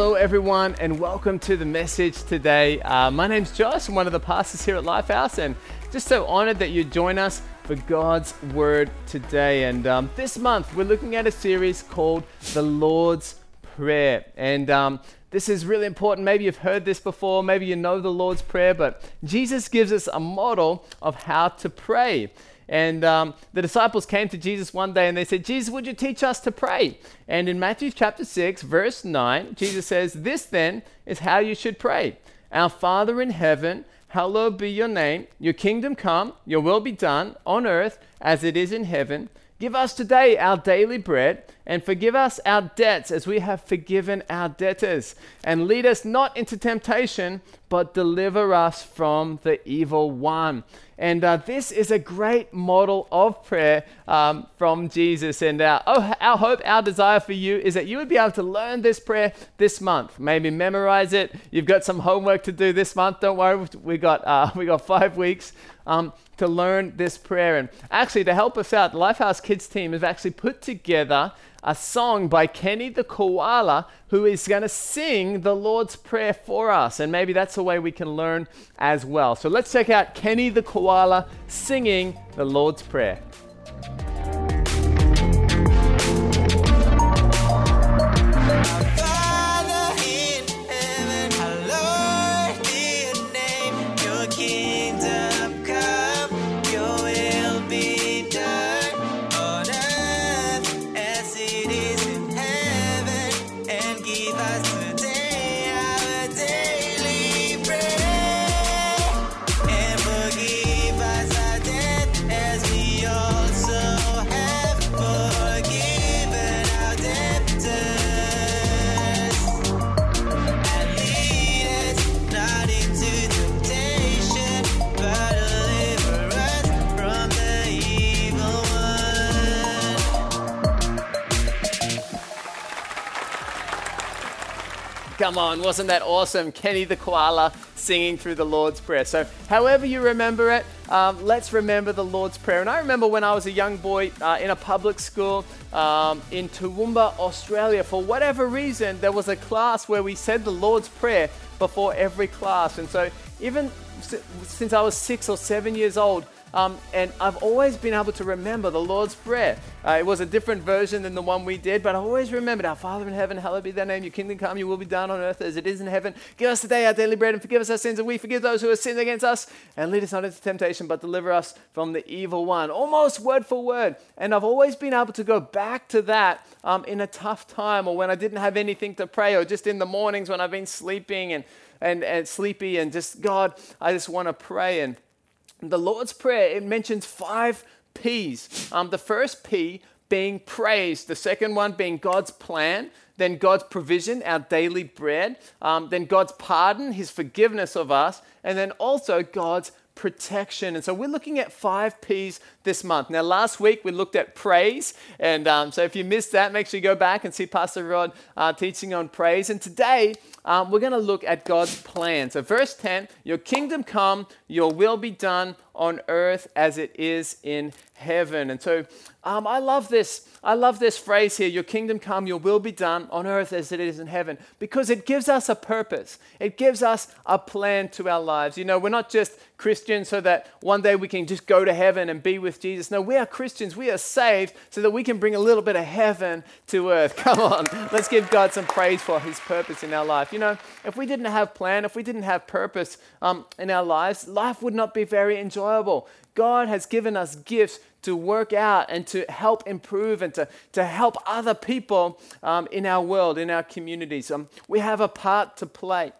Hello everyone, and welcome to the message today. Uh, my name's Josh, I'm one of the pastors here at Lifehouse, and just so honored that you join us for God's Word today. And um, this month, we're looking at a series called The Lord's Prayer. And um, this is really important. Maybe you've heard this before, maybe you know the Lord's Prayer, but Jesus gives us a model of how to pray. And um, the disciples came to Jesus one day and they said, Jesus, would you teach us to pray? And in Matthew chapter 6, verse 9, Jesus says, This then is how you should pray Our Father in heaven, hallowed be your name. Your kingdom come, your will be done on earth as it is in heaven. Give us today our daily bread, and forgive us our debts as we have forgiven our debtors. And lead us not into temptation, but deliver us from the evil one. And uh, this is a great model of prayer um, from Jesus. And uh, oh, our hope, our desire for you is that you would be able to learn this prayer this month. Maybe memorize it. You've got some homework to do this month. Don't worry, we got uh, we got five weeks. Um, to learn this prayer. And actually, to help us out, the Lifehouse Kids team has actually put together a song by Kenny the Koala who is going to sing the Lord's Prayer for us. And maybe that's a way we can learn as well. So let's check out Kenny the Koala singing the Lord's Prayer. Come on, wasn't that awesome? Kenny the koala singing through the Lord's Prayer. So, however you remember it, um, let's remember the Lord's Prayer. And I remember when I was a young boy uh, in a public school um, in Toowoomba, Australia, for whatever reason, there was a class where we said the Lord's Prayer before every class. And so, even since I was six or seven years old, um, and I've always been able to remember the Lord's Prayer. Uh, it was a different version than the one we did, but I always remembered Our Father in heaven, hallowed be thy name, your kingdom come, your will be done on earth as it is in heaven. Give us today our daily bread and forgive us our sins, and we forgive those who have sinned against us. And lead us not into temptation, but deliver us from the evil one. Almost word for word. And I've always been able to go back to that um, in a tough time or when I didn't have anything to pray or just in the mornings when I've been sleeping and, and, and sleepy and just, God, I just want to pray. And the Lord's Prayer, it mentions five P's. Um, the first P being praise, the second one being God's plan, then God's provision, our daily bread, um, then God's pardon, his forgiveness of us, and then also God's protection. And so we're looking at five P's this month. Now, last week we looked at praise. And um, so if you missed that, make sure you go back and see Pastor Rod uh, teaching on praise. And today um, we're going to look at God's plan. So, verse 10 Your kingdom come, your will be done on earth as it is in heaven. And so um, I love this. I love this phrase here Your kingdom come, your will be done on earth as it is in heaven, because it gives us a purpose. It gives us a plan to our lives. You know, we're not just Christians so that one day we can just go to heaven and be with Jesus. No, we are Christians. We are saved so that we can bring a little bit of heaven to earth. Come on, let's give God some praise for his purpose in our life. You know, if we didn't have plan, if we didn't have purpose um, in our lives, life would not be very enjoyable. God has given us gifts to work out and to help improve and to, to help other people um, in our world, in our communities. Um, we have a part to play.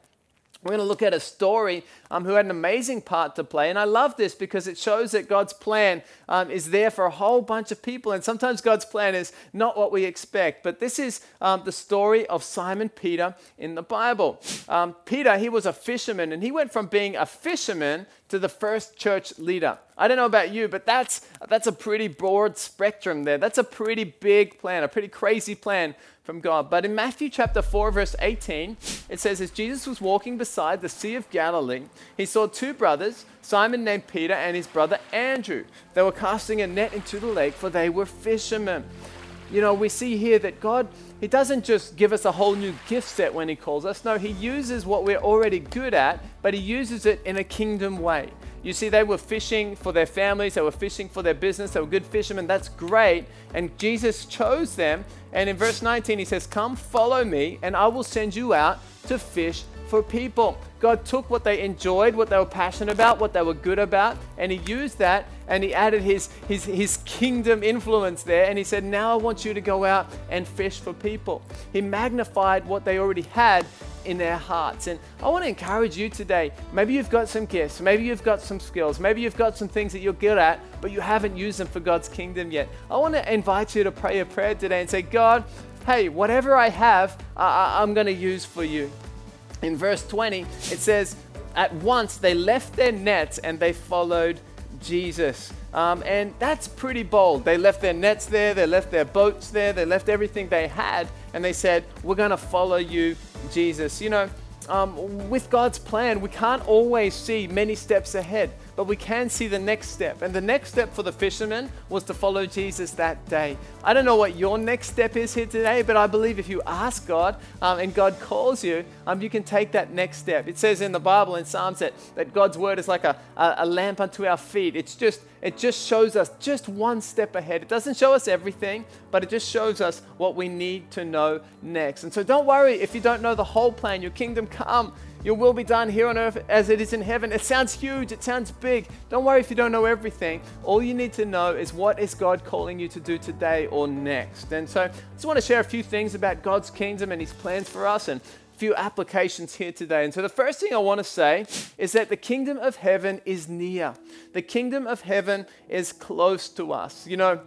We're going to look at a story um, who had an amazing part to play. And I love this because it shows that God's plan um, is there for a whole bunch of people. And sometimes God's plan is not what we expect. But this is um, the story of Simon Peter in the Bible. Um, Peter, he was a fisherman, and he went from being a fisherman to the first church leader. I don't know about you, but that's, that's a pretty broad spectrum there. That's a pretty big plan, a pretty crazy plan from God. But in Matthew chapter 4, verse 18, it says, As Jesus was walking beside the Sea of Galilee, he saw two brothers, Simon named Peter and his brother Andrew. They were casting a net into the lake, for they were fishermen. You know, we see here that God, He doesn't just give us a whole new gift set when He calls us. No, He uses what we're already good at, but He uses it in a kingdom way. You see, they were fishing for their families, they were fishing for their business, they were good fishermen. That's great. And Jesus chose them. And in verse 19, He says, Come, follow me, and I will send you out to fish for people. God took what they enjoyed, what they were passionate about, what they were good about, and He used that and He added His, his, his kingdom influence there. And He said, Now I want you to go out and fish for people. He magnified what they already had in their hearts. And I want to encourage you today. Maybe you've got some gifts, maybe you've got some skills, maybe you've got some things that you're good at, but you haven't used them for God's kingdom yet. I want to invite you to pray a prayer today and say, God, hey, whatever I have, I, I'm going to use for you in verse 20, it says, At once they left their nets and they followed Jesus. Um, and that's pretty bold. They left their nets there, they left their boats there, they left everything they had, and they said, We're going to follow you, Jesus. You know, um, with God's plan, we can't always see many steps ahead but we can see the next step. And the next step for the fishermen was to follow Jesus that day. I don't know what your next step is here today, but I believe if you ask God um, and God calls you, um, you can take that next step. It says in the Bible in Psalms that, that God's word is like a, a, a lamp unto our feet. It's just it just shows us just one step ahead. It doesn't show us everything, but it just shows us what we need to know next. And so don't worry if you don't know the whole plan. Your kingdom come. Your will be done here on earth as it is in heaven. It sounds huge, it sounds big. Don't worry if you don't know everything. All you need to know is what is God calling you to do today or next. And so I just want to share a few things about God's kingdom and his plans for us and few applications here today. And so the first thing I want to say is that the kingdom of heaven is near. The kingdom of heaven is close to us. You know,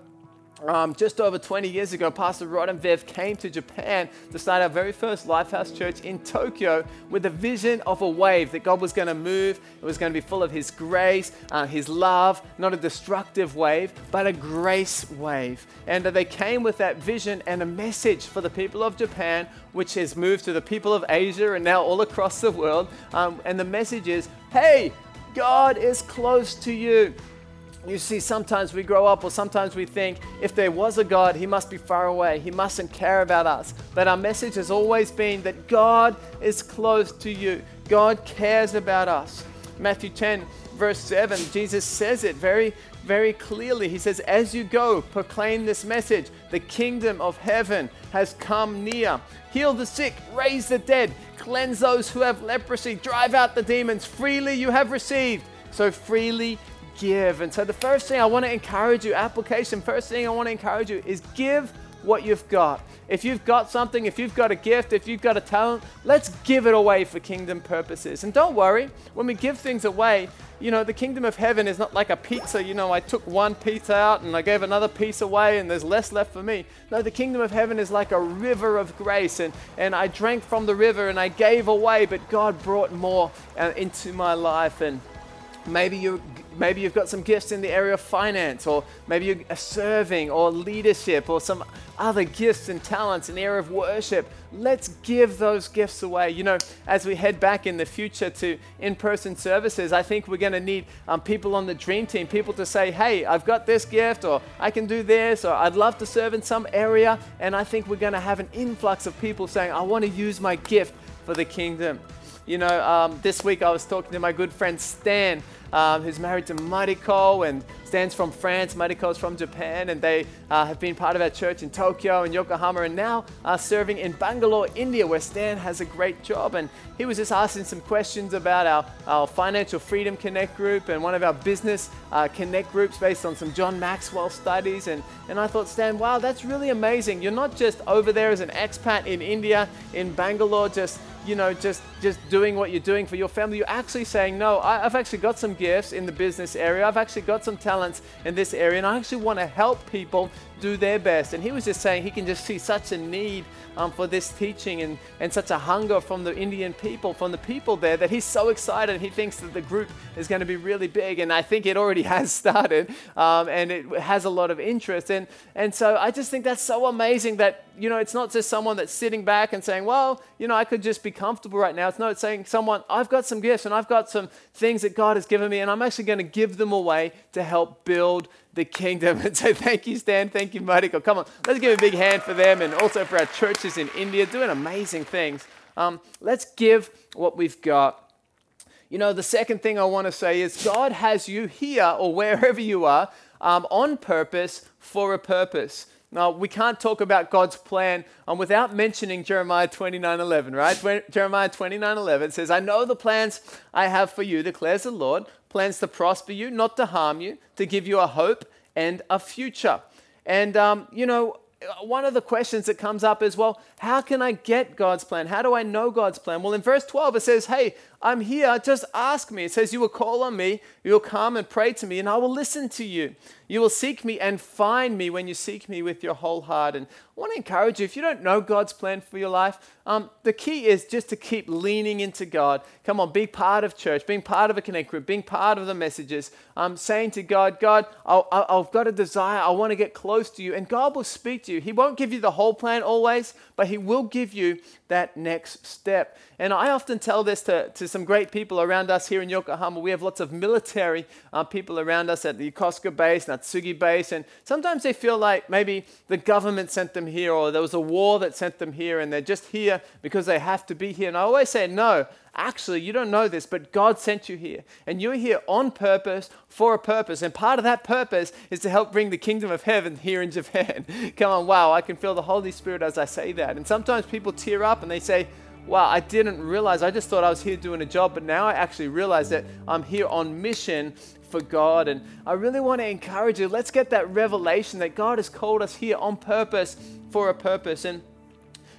um, just over 20 years ago, Pastor Rod and Viv came to Japan to start our very first Lifehouse Church in Tokyo with a vision of a wave that God was going to move. It was going to be full of His grace, uh, His love, not a destructive wave, but a grace wave. And uh, they came with that vision and a message for the people of Japan, which has moved to the people of Asia and now all across the world. Um, and the message is hey, God is close to you. You see, sometimes we grow up, or sometimes we think if there was a God, he must be far away. He mustn't care about us. But our message has always been that God is close to you, God cares about us. Matthew 10, verse 7, Jesus says it very, very clearly. He says, As you go, proclaim this message the kingdom of heaven has come near. Heal the sick, raise the dead, cleanse those who have leprosy, drive out the demons. Freely you have received, so freely give. And so, the first thing I want to encourage you, application, first thing I want to encourage you is give what you've got. If you've got something, if you've got a gift, if you've got a talent, let's give it away for kingdom purposes. And don't worry, when we give things away, you know, the kingdom of heaven is not like a pizza. You know, I took one pizza out and I gave another piece away and there's less left for me. No, the kingdom of heaven is like a river of grace. And, and I drank from the river and I gave away, but God brought more uh, into my life. And maybe you maybe you've got some gifts in the area of finance, or maybe you're serving, or leadership, or some other gifts and talents in the area of worship. Let's give those gifts away. You know, as we head back in the future to in person services, I think we're going to need um, people on the dream team, people to say, hey, I've got this gift, or I can do this, or I'd love to serve in some area. And I think we're going to have an influx of people saying, I want to use my gift for the kingdom. You know, um, this week I was talking to my good friend Stan um, who's married to Mariko and Stan's from France. Mariko's from Japan, and they uh, have been part of our church in Tokyo and Yokohama, and now are serving in Bangalore, India, where Stan has a great job. And he was just asking some questions about our, our Financial Freedom Connect group and one of our Business uh, Connect groups based on some John Maxwell studies. And, and I thought, Stan, wow, that's really amazing. You're not just over there as an expat in India, in Bangalore, just you know, just just doing what you're doing for your family. You're actually saying, no, I, have actually got some gifts in the business area. I've actually got some talents in this area, and I actually want to help people do their best. And he was just saying he can just see such a need um, for this teaching and, and such a hunger from the Indian people, from the people there, that he's so excited. He thinks that the group is going to be really big. And I think it already has started um, and it has a lot of interest. And, and so I just think that's so amazing that, you know, it's not just someone that's sitting back and saying, well, you know, I could just be comfortable right now. It's not saying someone, I've got some gifts and I've got some things that God has given me and I'm actually going to give them away to help build the kingdom. And so thank you, Stan. Thank you, Mariko. Come on, let's give a big hand for them and also for our churches in India doing amazing things. Um, let's give what we've got. You know, the second thing I want to say is God has you here or wherever you are um, on purpose for a purpose. Now, we can't talk about God's plan um, without mentioning Jeremiah 29 11, right? Jeremiah 29 11 says, I know the plans I have for you, declares the Lord, plans to prosper you, not to harm you, to give you a hope and a future. And, um, you know, one of the questions that comes up is, well, how can I get God's plan? How do I know God's plan? Well, in verse 12, it says, hey, I'm here, just ask me. It says, You will call on me, you will come and pray to me, and I will listen to you. You will seek me and find me when you seek me with your whole heart. And I want to encourage you if you don't know God's plan for your life, um, the key is just to keep leaning into God. Come on, be part of church, being part of a connect group, being part of the messages, um, saying to God, God, i have got a desire, I want to get close to you. And God will speak to you. He won't give you the whole plan always, but He will give you that next step. And I often tell this to, to some great people around us here in Yokohama. We have lots of military uh, people around us at the Yokosuka base, Atsugi base, and sometimes they feel like maybe the government sent them here or there was a war that sent them here and they're just here because they have to be here. And I always say, no, actually, you don't know this, but God sent you here. And you're here on purpose for a purpose. And part of that purpose is to help bring the kingdom of heaven here in Japan. Come on, wow, I can feel the Holy Spirit as I say that. And sometimes people tear up and they say, wow, I didn't realize, I just thought I was here doing a job, but now I actually realize that I'm here on mission for God. And I really want to encourage you, let's get that revelation that God has called us here on purpose for a purpose. And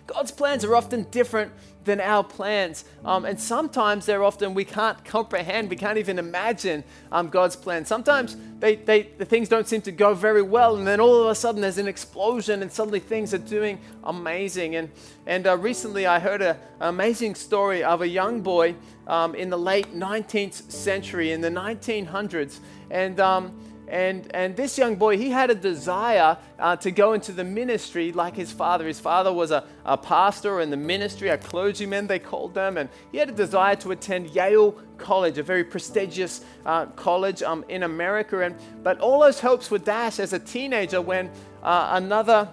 God's plans are often different than our plans. Um, and sometimes they're often, we can't comprehend, we can't even imagine um, God's plan. Sometimes they, they, the things don't seem to go very well, and then all of a sudden there's an explosion, and suddenly things are doing amazing. And, and uh, recently I heard a, an amazing story of a young boy um, in the late 19th century, in the 1900s. And um, and, and this young boy, he had a desire uh, to go into the ministry like his father. His father was a, a pastor in the ministry, a clergyman, they called them. And he had a desire to attend Yale College, a very prestigious uh, college um, in America. And, but all those hopes were dashed as a teenager when uh, another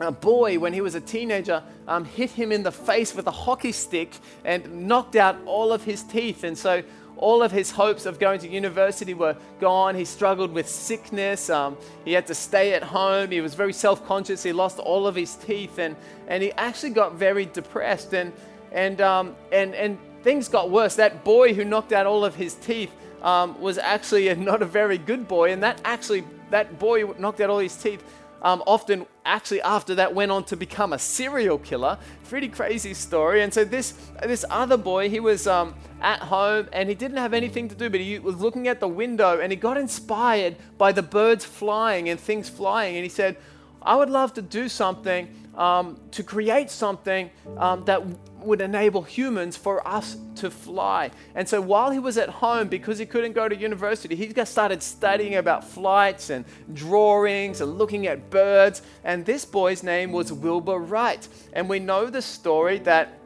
a boy, when he was a teenager, um, hit him in the face with a hockey stick and knocked out all of his teeth. And so all of his hopes of going to university were gone. He struggled with sickness. Um, he had to stay at home. He was very self conscious. He lost all of his teeth and, and he actually got very depressed. And, and, um, and, and things got worse. That boy who knocked out all of his teeth um, was actually a, not a very good boy. And that actually, that boy knocked out all his teeth um, often actually after that went on to become a serial killer. Pretty crazy story. And so this this other boy, he was um, at home and he didn't have anything to do, but he was looking at the window and he got inspired by the birds flying and things flying. And he said, I would love to do something um, to create something um, that would enable humans for us to fly. And so while he was at home, because he couldn't go to university, he just started studying about flights and drawings and looking at birds. And this boy's name was Wilbur Wright. And we know the story that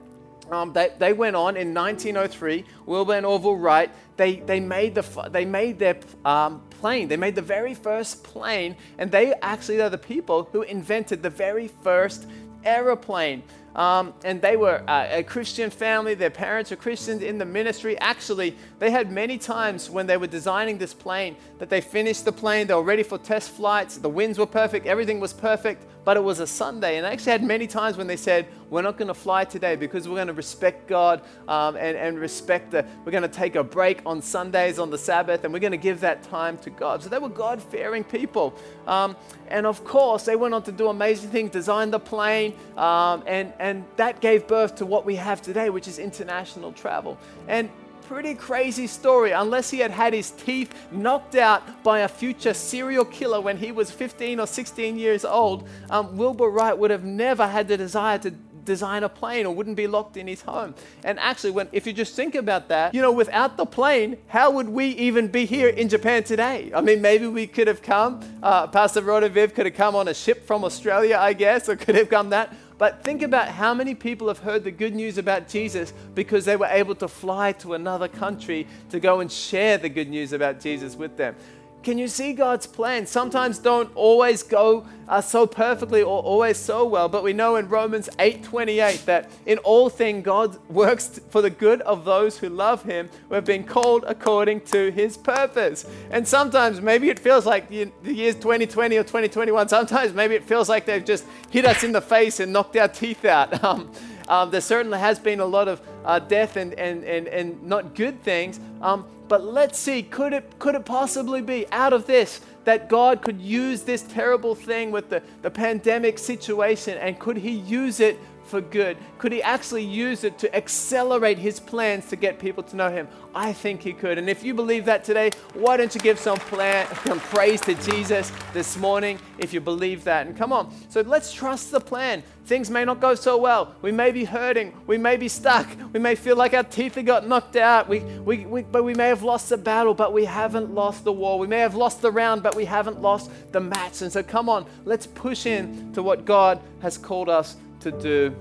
um, they, they went on in 1903, Wilbur and Orville Wright, they, they, made, the, they made their um, plane. They made the very first plane, and they actually are the people who invented the very first aeroplane. Um, and they were uh, a Christian family. Their parents were Christians in the ministry. Actually, they had many times when they were designing this plane that they finished the plane, they were ready for test flights, the winds were perfect, everything was perfect, but it was a Sunday. And I actually had many times when they said, We're not going to fly today because we're going to respect God um, and, and respect the, we're going to take a break on Sundays on the Sabbath and we're going to give that time to God. So they were God fearing people. Um, and of course, they went on to do amazing things, design the plane, um, and, and that gave birth to what we have today, which is international travel. And pretty crazy story. Unless he had had his teeth knocked out by a future serial killer when he was 15 or 16 years old, um, Wilbur Wright would have never had the desire to design a plane or wouldn't be locked in his home. And actually, when if you just think about that, you know, without the plane, how would we even be here in Japan today? I mean, maybe we could have come, uh, Pastor Rodoviv could have come on a ship from Australia, I guess, or could have come that. But think about how many people have heard the good news about Jesus because they were able to fly to another country to go and share the good news about Jesus with them. Can you see God's plan? Sometimes don't always go uh, so perfectly or always so well, but we know in Romans 8:28 that in all things God works for the good of those who love Him, who have been called according to His purpose. And sometimes maybe it feels like the, years 2020 or 2021. Sometimes maybe it feels like they've just hit us in the face and knocked our teeth out. Um, um, there certainly has been a lot of uh, death and, and, and, and not good things. Um, but let's see, could it, could it possibly be out of this that God could use this terrible thing with the, the pandemic situation and could He use it for good? Could he actually use it to accelerate his plans to get people to know him? I think he could. And if you believe that today, why don't you give some, plan, some praise to Jesus this morning if you believe that? And come on. So let's trust the plan. Things may not go so well. We may be hurting. We may be stuck. We may feel like our teeth have got knocked out. We, we, we, but we may have lost the battle, but we haven't lost the war. We may have lost the round, but we haven't lost the match. And so come on, let's push in to what God has called us to do.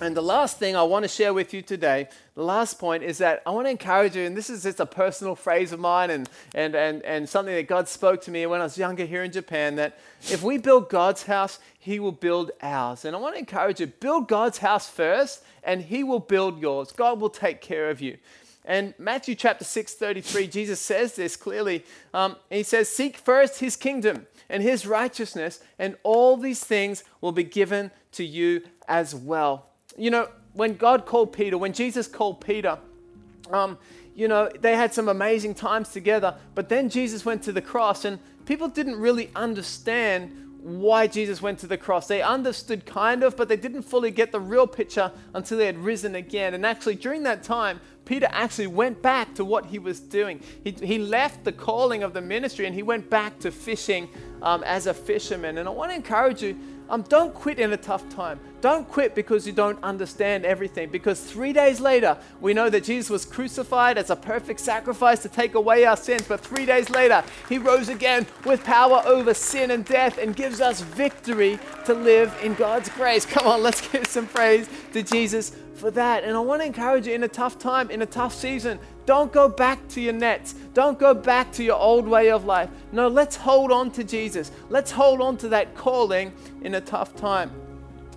And the last thing I want to share with you today, the last point is that I want to encourage you, and this is just a personal phrase of mine and, and, and, and something that God spoke to me when I was younger here in Japan that if we build God's house, He will build ours. And I want to encourage you build God's house first, and He will build yours. God will take care of you. And Matthew chapter 6, 33, Jesus says this clearly. Um, he says, Seek first His kingdom and His righteousness, and all these things will be given to you as well. You know, when God called Peter, when Jesus called Peter, um, you know, they had some amazing times together, but then Jesus went to the cross, and people didn't really understand why Jesus went to the cross. They understood kind of, but they didn't fully get the real picture until he had risen again. And actually, during that time, Peter actually went back to what he was doing. He, he left the calling of the ministry and he went back to fishing um, as a fisherman. And I want to encourage you um, don't quit in a tough time. Don't quit because you don't understand everything. Because three days later, we know that Jesus was crucified as a perfect sacrifice to take away our sins. But three days later, he rose again with power over sin and death and gives us victory to live in God's grace. Come on, let's give some praise to Jesus for that. And I want to encourage you in a tough time, in a tough season, don't go back to your nets. Don't go back to your old way of life. No, let's hold on to Jesus. Let's hold on to that calling in a tough time.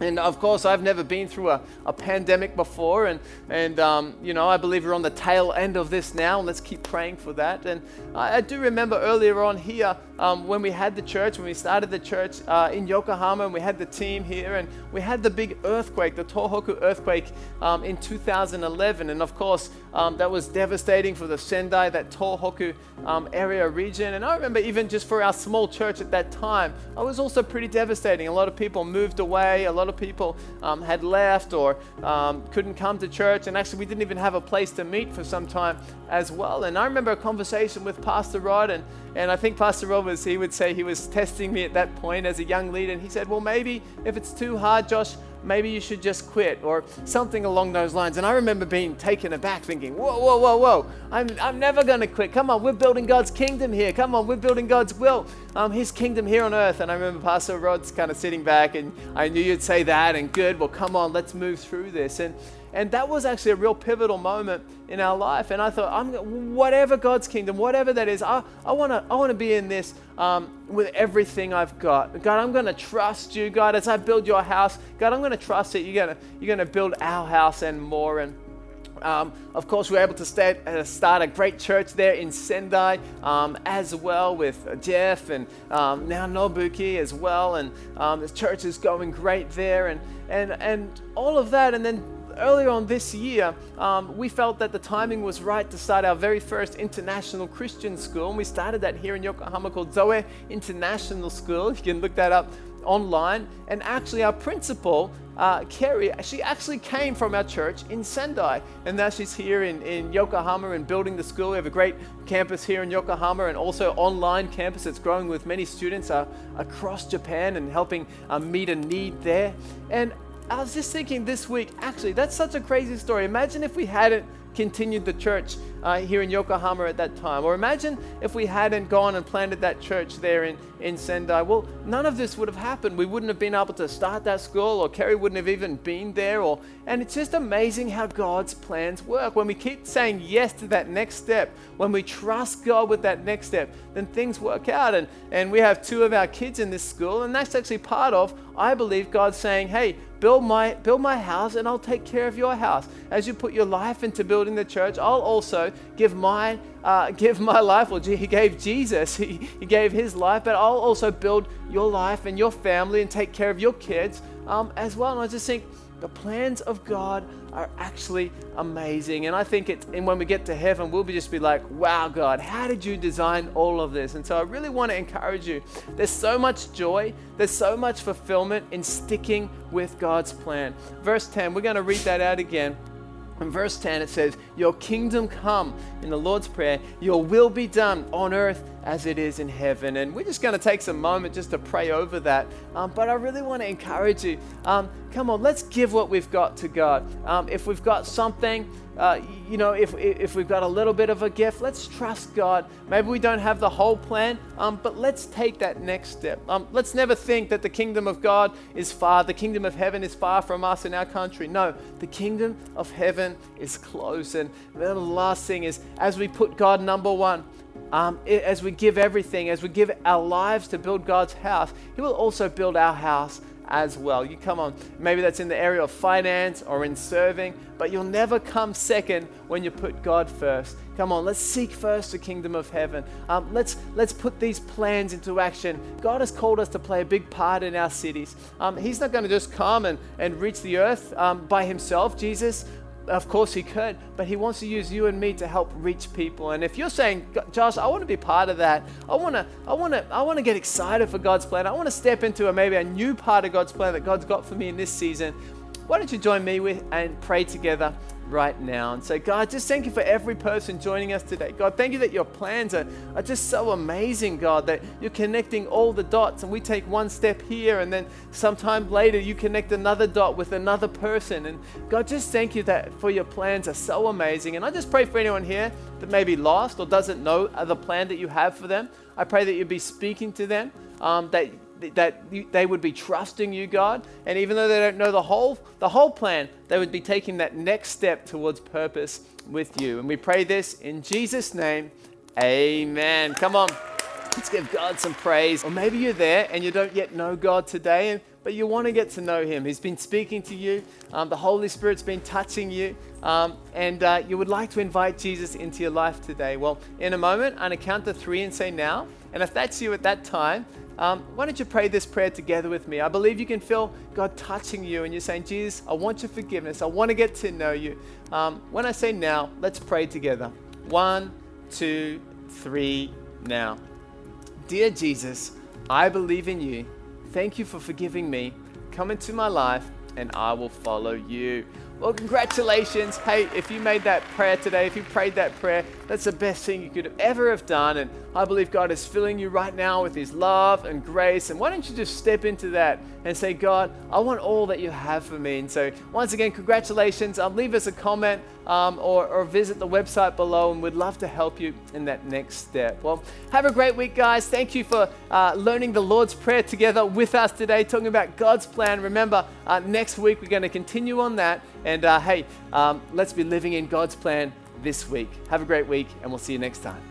And of course, I've never been through a, a pandemic before. And, and um, you know, I believe we're on the tail end of this now. Let's keep praying for that. And I, I do remember earlier on here um, when we had the church, when we started the church uh, in Yokohama, and we had the team here, and we had the big earthquake, the Tohoku earthquake um, in 2011. And of course, um, that was devastating for the Sendai, that Tohoku um, area region. And I remember even just for our small church at that time, it was also pretty devastating. A lot of people moved away. A lot of people um, had left or um, couldn't come to church. And actually, we didn't even have a place to meet for some time as well. And I remember a conversation with Pastor Rod, and, and I think Pastor was, he would say he was testing me at that point as a young leader. And he said, Well, maybe if it's too hard, Josh, maybe you should just quit or something along those lines. And I remember being taken aback thinking, whoa, whoa, whoa, whoa, I'm, I'm never going to quit. Come on, we're building God's kingdom here. Come on, we're building God's will, um, His kingdom here on earth. And I remember Pastor Rod's kind of sitting back and I knew you'd say that and good, well, come on, let's move through this. And and that was actually a real pivotal moment in our life. And I thought, I'm whatever God's kingdom, whatever that is, I, I want to I wanna be in this um, with everything I've got. God, I'm going to trust you, God, as I build your house. God, I'm going to trust that you're going to you're gonna build our house and more. And um, of course, we were able to start, uh, start, a great church there in Sendai um, as well with Jeff and um, now Nobuki as well. And um, the church is going great there and, and, and all of that. And then earlier on this year, um, we felt that the timing was right to start our very first international Christian school. And we started that here in Yokohama called Zoe International School. You can look that up online. And actually, our principal, uh, Kerry, she actually came from our church in Sendai. And now she's here in, in Yokohama and building the school. We have a great campus here in Yokohama and also online campus that's growing with many students uh, across Japan and helping uh, meet a need there. And I was just thinking this week, actually, that's such a crazy story. Imagine if we hadn't continued the church uh, here in Yokohama at that time. Or imagine if we hadn't gone and planted that church there in, in Sendai. Well, none of this would have happened. We wouldn't have been able to start that school, or Kerry wouldn't have even been there. Or, and it's just amazing how God's plans work. When we keep saying yes to that next step, when we trust God with that next step, then things work out. And, and we have two of our kids in this school, and that's actually part of, I believe, God saying, hey, build my build my house and I'll take care of your house. As you put your life into building the church, I'll also give my uh, give my life. Well, he gave Jesus, he, he gave his life, but I'll also build your life and your family and take care of your kids um, as well. And I just think the plans of God are actually amazing. And I think it, and when we get to heaven, we'll be just be like, wow, God, how did you design all of this? And so I really want to encourage you. There's so much joy, there's so much fulfillment in sticking with God's plan. Verse 10, we're going to read that out again. In verse 10, it says, Your kingdom come in the Lord's Prayer, your will be done on earth as it is in heaven. And we're just going to take some moment just to pray over that. Um, but I really want to encourage you um, come on, let's give what we've got to God. Um, if we've got something, uh, you know, if, if we've got a little bit of a gift, let's trust God. Maybe we don't have the whole plan, um, but let's take that next step. Um, let's never think that the kingdom of God is far, the kingdom of heaven is far from us in our country. No, the kingdom of heaven is close. And the last thing is, as we put God number one, um, as we give everything, as we give our lives to build God's house, He will also build our house as well. You come on, maybe that's in the area of finance or in serving, but you'll never come second when you put God first. Come on, let's seek first the kingdom of heaven. Um, let's let's put these plans into action. God has called us to play a big part in our cities. Um, he's not going to just come and, and reach the earth um, by himself. Jesus of course he could, but he wants to use you and me to help reach people. And if you're saying, Josh, I want to be part of that. I want to, I want to, I want to get excited for God's plan. I want to step into a, maybe a new part of God's plan that God's got for me in this season. Why don't you join me with and pray together right now and say, God, just thank you for every person joining us today. God, thank you that your plans are, are just so amazing, God, that you're connecting all the dots and we take one step here and then sometime later you connect another dot with another person. And God, just thank you that for your plans are so amazing. And I just pray for anyone here that may be lost or doesn't know the plan that you have for them. I pray that you'd be speaking to them, um, that that they would be trusting you, God. And even though they don't know the whole, the whole plan, they would be taking that next step towards purpose with you. And we pray this in Jesus' name. Amen. Come on. Let's give God some praise. Or maybe you're there and you don't yet know God today, but you want to get to know Him. He's been speaking to you, um, the Holy Spirit's been touching you, um, and uh, you would like to invite Jesus into your life today. Well, in a moment, I'm going to count to three and say now. And if that's you at that time, um, why don't you pray this prayer together with me? I believe you can feel God touching you and you're saying, Jesus, I want your forgiveness. I want to get to know you. Um, when I say now, let's pray together. One, two, three, now. Dear Jesus, I believe in you. Thank you for forgiving me. Come into my life and I will follow you. Well, congratulations. Hey, if you made that prayer today, if you prayed that prayer, that's the best thing you could ever have done. And I believe God is filling you right now with His love and grace. And why don't you just step into that and say, God, I want all that you have for me. And so, once again, congratulations. Um, leave us a comment um, or, or visit the website below, and we'd love to help you in that next step. Well, have a great week, guys. Thank you for uh, learning the Lord's Prayer together with us today, talking about God's plan. Remember, uh, next week we're going to continue on that. And uh, hey, um, let's be living in God's plan this week. Have a great week, and we'll see you next time.